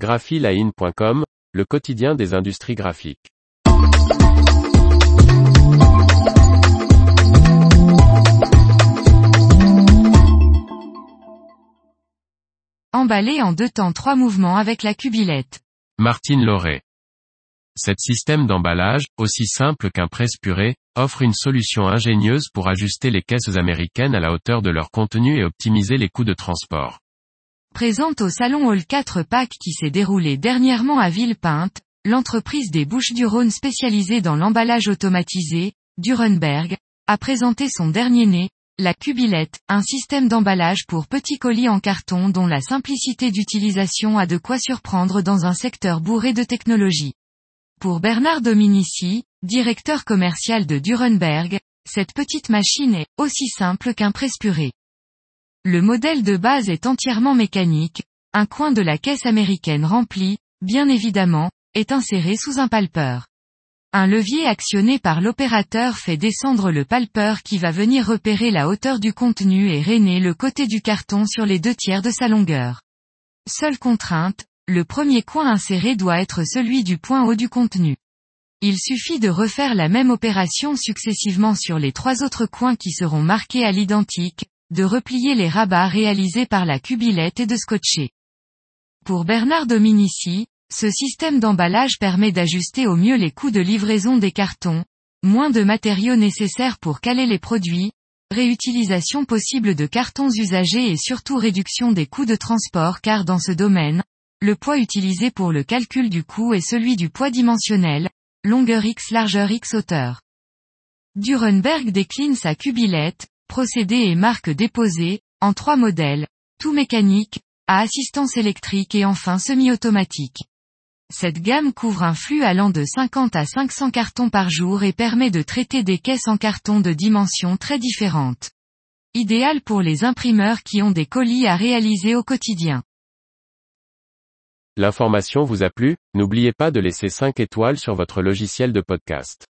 graphiline.com, le quotidien des industries graphiques. Emballé en deux temps trois mouvements avec la cubilette. Martine Lauré. Cet système d'emballage, aussi simple qu'un presse-purée, offre une solution ingénieuse pour ajuster les caisses américaines à la hauteur de leur contenu et optimiser les coûts de transport. Présente au salon Hall 4 Pack qui s'est déroulé dernièrement à Villepinte, l'entreprise des Bouches-du-Rhône spécialisée dans l'emballage automatisé, Durenberg, a présenté son dernier né, la cubilette, un système d'emballage pour petits colis en carton dont la simplicité d'utilisation a de quoi surprendre dans un secteur bourré de technologie. Pour Bernard Dominici, directeur commercial de Durenberg, cette petite machine est aussi simple qu'un presse-purée. Le modèle de base est entièrement mécanique, un coin de la caisse américaine rempli, bien évidemment, est inséré sous un palpeur. Un levier actionné par l'opérateur fait descendre le palpeur qui va venir repérer la hauteur du contenu et rainer le côté du carton sur les deux tiers de sa longueur. Seule contrainte, le premier coin inséré doit être celui du point haut du contenu. Il suffit de refaire la même opération successivement sur les trois autres coins qui seront marqués à l'identique, de replier les rabats réalisés par la cubilette et de scotcher. Pour Bernard Dominici, ce système d'emballage permet d'ajuster au mieux les coûts de livraison des cartons, moins de matériaux nécessaires pour caler les produits, réutilisation possible de cartons usagés et surtout réduction des coûts de transport car dans ce domaine, le poids utilisé pour le calcul du coût est celui du poids dimensionnel, longueur X largeur X hauteur. Durenberg décline sa cubilette, procédé et marque déposée, en trois modèles, tout mécanique, à assistance électrique et enfin semi-automatique. Cette gamme couvre un flux allant de 50 à 500 cartons par jour et permet de traiter des caisses en carton de dimensions très différentes. Idéal pour les imprimeurs qui ont des colis à réaliser au quotidien. L'information vous a plu, n'oubliez pas de laisser 5 étoiles sur votre logiciel de podcast.